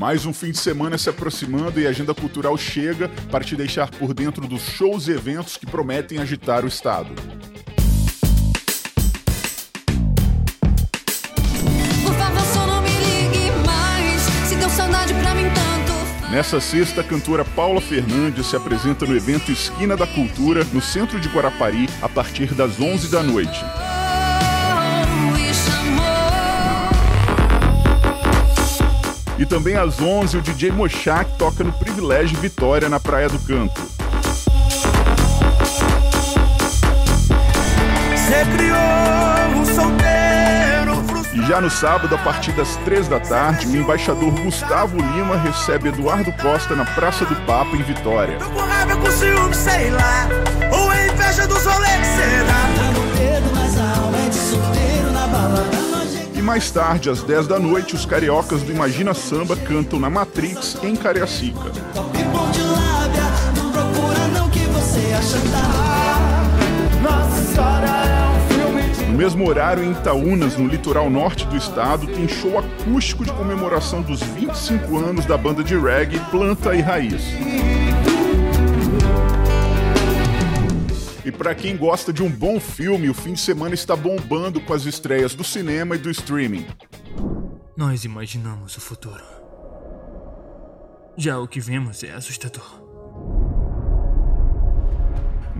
Mais um fim de semana se aproximando e a agenda cultural chega para te deixar por dentro dos shows e eventos que prometem agitar o estado. Nessa sexta, a cantora Paula Fernandes se apresenta no evento Esquina da Cultura, no centro de Guarapari, a partir das 11 da noite. E também às 11, o DJ Mochak toca no Privilégio Vitória, na Praia do Canto. E já no sábado, a partir das 3 da tarde, o embaixador Gustavo Lima recebe Eduardo Costa na Praça do Papa, em Vitória. Mais tarde, às 10 da noite, os cariocas do Imagina Samba cantam na Matrix, em Cariacica. No mesmo horário, em Itaúnas, no litoral norte do estado, tem show acústico de comemoração dos 25 anos da banda de reggae Planta e Raiz. E para quem gosta de um bom filme, o fim de semana está bombando com as estreias do cinema e do streaming. Nós imaginamos o futuro. Já o que vemos é assustador.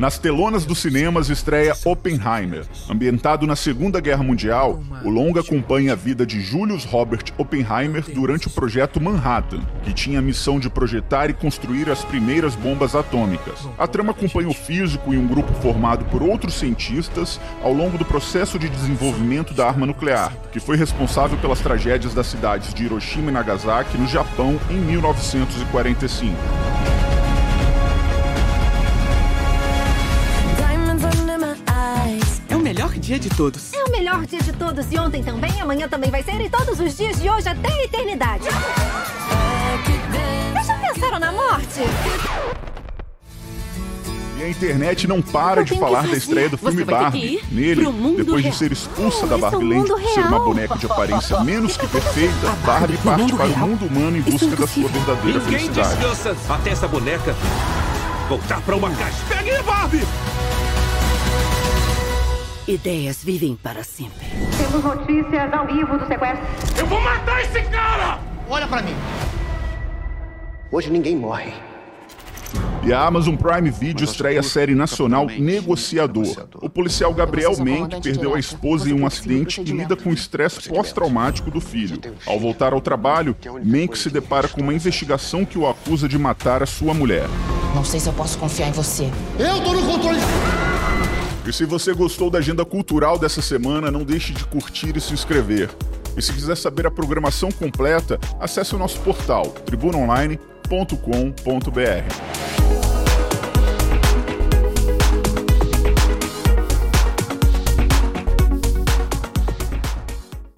Nas telonas dos cinemas estreia Oppenheimer. Ambientado na Segunda Guerra Mundial, o longa acompanha a vida de Julius Robert Oppenheimer durante o projeto Manhattan, que tinha a missão de projetar e construir as primeiras bombas atômicas. A trama acompanha o físico e um grupo formado por outros cientistas ao longo do processo de desenvolvimento da arma nuclear, que foi responsável pelas tragédias das cidades de Hiroshima e Nagasaki, no Japão, em 1945. Melhor dia de todos. É o melhor dia de todos e ontem também, amanhã também vai ser e todos os dias de hoje até a eternidade. Vocês já pensaram na morte? E a internet não para Eu de falar da estreia do filme Barbie. Nele, depois de real. ser expulsa da Isso é Barbie Land por ser uma boneca de aparência menos que perfeita, Barbie pro parte para o mundo humano em Isso é busca da sua verdadeira Ninguém felicidade. descansa até essa boneca voltar pra uma caixa. Pegue a Barbie! Ideias vivem para sempre. Temos notícias ao vivo do sequestro. Eu vou matar esse cara! Olha pra mim. Hoje ninguém morre. E a Amazon Prime Video estreia a série nacional Negociador. O policial Gabriel Menck perdeu a esposa em um acidente e lida com o estresse pós-traumático do filho. Ao voltar ao trabalho, Menck se depara com uma investigação que o acusa de matar a sua mulher. Não sei se eu posso confiar em você. Eu tô no controle. E se você gostou da agenda cultural dessa semana, não deixe de curtir e se inscrever. E se quiser saber a programação completa, acesse o nosso portal tribunaonline.com.br.